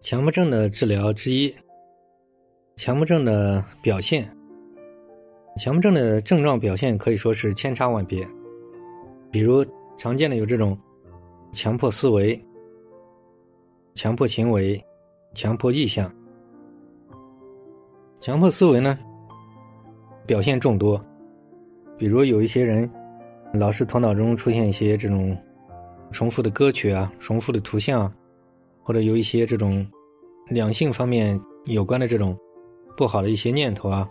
强迫症的治疗之一，强迫症的表现，强迫症的症状表现可以说是千差万别。比如常见的有这种强迫思维、强迫行为、强迫意向。强迫思维呢，表现众多，比如有一些人老是头脑中出现一些这种重复的歌曲啊、重复的图像。或者有一些这种两性方面有关的这种不好的一些念头啊，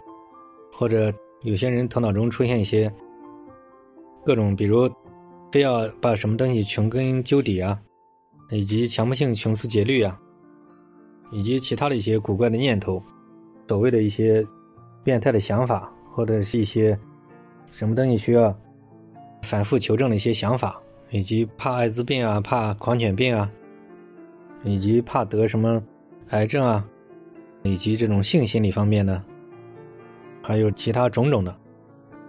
或者有些人头脑中出现一些各种，比如非要把什么东西穷根究底啊，以及强迫性穷思竭虑啊，以及其他的一些古怪的念头，所谓的一些变态的想法，或者是一些什么东西需要反复求证的一些想法，以及怕艾滋病啊，怕狂犬病啊。以及怕得什么癌症啊，以及这种性心理方面的，还有其他种种的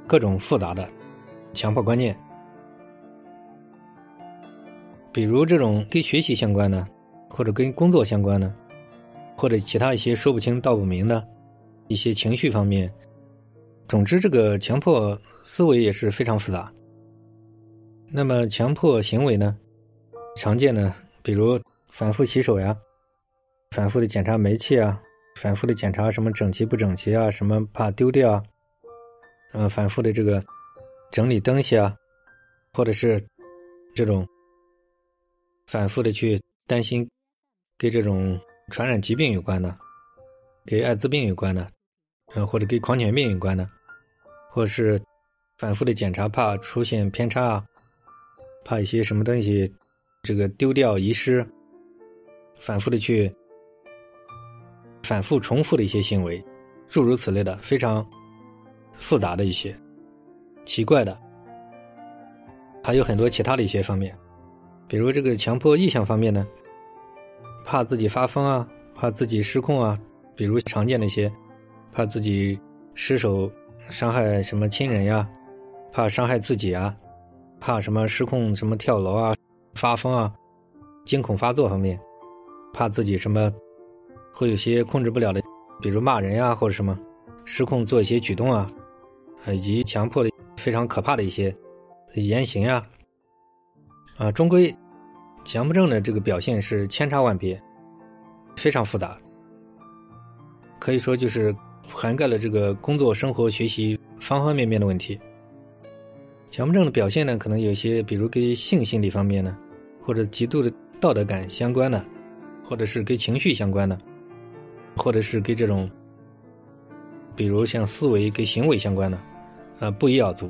各种复杂的强迫观念，比如这种跟学习相关的，或者跟工作相关的，或者其他一些说不清道不明的一些情绪方面。总之，这个强迫思维也是非常复杂。那么，强迫行为呢？常见的，比如。反复洗手呀，反复的检查煤气啊，反复的检查什么整齐不整齐啊，什么怕丢掉啊，嗯，反复的这个整理东西啊，或者是这种反复的去担心跟这种传染疾病有关的，跟艾滋病有关的，嗯，或者跟狂犬病有关的，或者是反复的检查怕出现偏差啊，怕一些什么东西这个丢掉遗失。反复的去，反复重复的一些行为，诸如此类的非常复杂的一些奇怪的，还有很多其他的一些方面，比如这个强迫意向方面呢，怕自己发疯啊，怕自己失控啊，比如常见的一些，怕自己失手伤害什么亲人呀，怕伤害自己啊，怕什么失控什么跳楼啊，发疯啊，惊恐发作方面。怕自己什么会有些控制不了的，比如骂人呀，或者什么失控做一些举动啊，啊以及强迫的非常可怕的一些言行呀，啊，终归强迫症的这个表现是千差万别，非常复杂，可以说就是涵盖了这个工作、生活、学习方方面面的问题。强迫症的表现呢，可能有些比如跟性心理方面呢，或者极度的道德感相关的。或者是跟情绪相关的，或者是跟这种，比如像思维跟行为相关的，呃，不一样足。